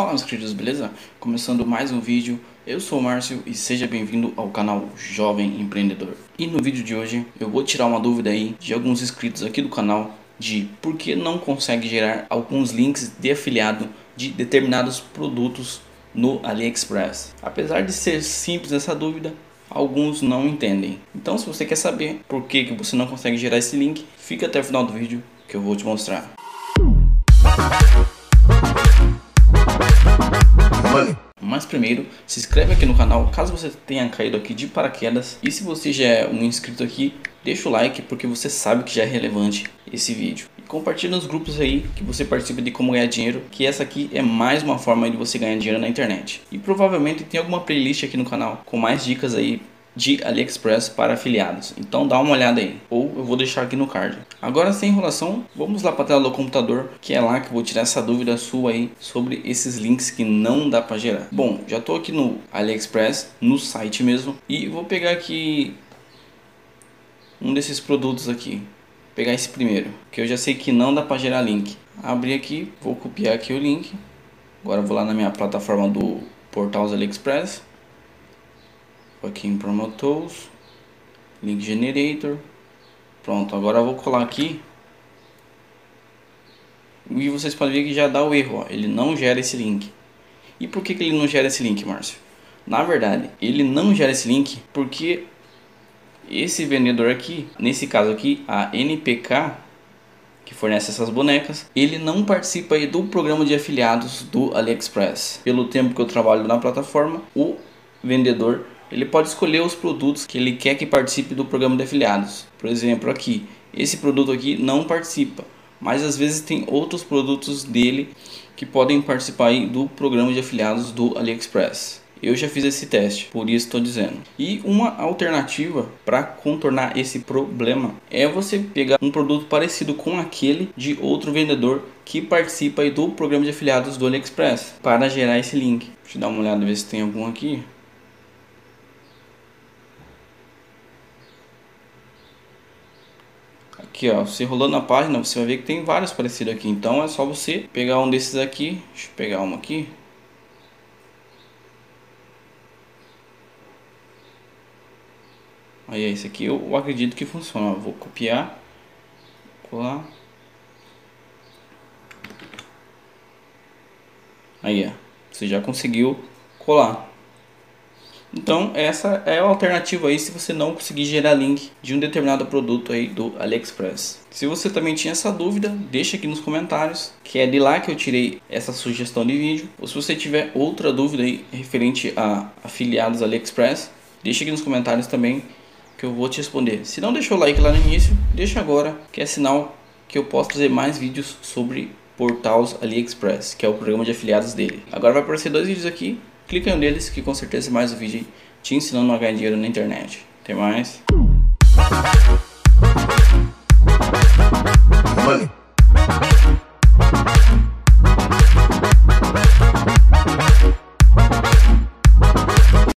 Fala meus queridos, beleza? Começando mais um vídeo, eu sou o Márcio e seja bem-vindo ao canal Jovem Empreendedor. E no vídeo de hoje eu vou tirar uma dúvida aí de alguns inscritos aqui do canal de por que não consegue gerar alguns links de afiliado de determinados produtos no AliExpress. Apesar de ser simples essa dúvida, alguns não entendem. Então se você quer saber por que, que você não consegue gerar esse link, fica até o final do vídeo que eu vou te mostrar. Mas primeiro, se inscreve aqui no canal caso você tenha caído aqui de paraquedas. E se você já é um inscrito aqui, deixa o like porque você sabe que já é relevante esse vídeo. E compartilha nos grupos aí que você participa de como ganhar dinheiro, que essa aqui é mais uma forma de você ganhar dinheiro na internet. E provavelmente tem alguma playlist aqui no canal com mais dicas aí de AliExpress para afiliados. Então dá uma olhada aí, ou eu vou deixar aqui no card. Agora sem enrolação, vamos lá para a tela do computador, que é lá que eu vou tirar essa dúvida sua aí sobre esses links que não dá para gerar. Bom, já estou aqui no AliExpress, no site mesmo, e vou pegar aqui um desses produtos aqui. Vou pegar esse primeiro, que eu já sei que não dá para gerar link. Abrir aqui, vou copiar aqui o link. Agora vou lá na minha plataforma do Portals AliExpress aqui em Promoters, Link Generator. Pronto, agora eu vou colar aqui. E vocês podem ver que já dá o erro, ó. ele não gera esse link. E por que, que ele não gera esse link, Márcio? Na verdade, ele não gera esse link porque esse vendedor aqui, nesse caso aqui, a NPK, que fornece essas bonecas, ele não participa do programa de afiliados do AliExpress. Pelo tempo que eu trabalho na plataforma, o vendedor ele pode escolher os produtos que ele quer que participe do programa de afiliados. Por exemplo, aqui, esse produto aqui não participa, mas às vezes tem outros produtos dele que podem participar do programa de afiliados do AliExpress. Eu já fiz esse teste, por isso estou dizendo. E uma alternativa para contornar esse problema é você pegar um produto parecido com aquele de outro vendedor que participa do programa de afiliados do AliExpress para gerar esse link. Deixa eu dar uma olhada ver se tem algum aqui. Aqui ó, você rolando a página, você vai ver que tem vários parecidos aqui. Então é só você pegar um desses aqui. Deixa eu pegar uma aqui. Aí esse aqui eu acredito que funciona. vou copiar, colar. Aí ó, você já conseguiu colar. Então essa é a alternativa aí se você não conseguir gerar link de um determinado produto aí do AliExpress. Se você também tinha essa dúvida, deixa aqui nos comentários, que é de lá que eu tirei essa sugestão de vídeo. Ou se você tiver outra dúvida aí referente a afiliados AliExpress, deixa aqui nos comentários também que eu vou te responder. Se não deixou o like lá no início, deixa agora, que é sinal que eu posso fazer mais vídeos sobre Portals AliExpress, que é o programa de afiliados dele. Agora vai aparecer dois vídeos aqui clica em um deles que com certeza mais um vídeo te ensinando a ganhar dinheiro na internet. Até mais. Money.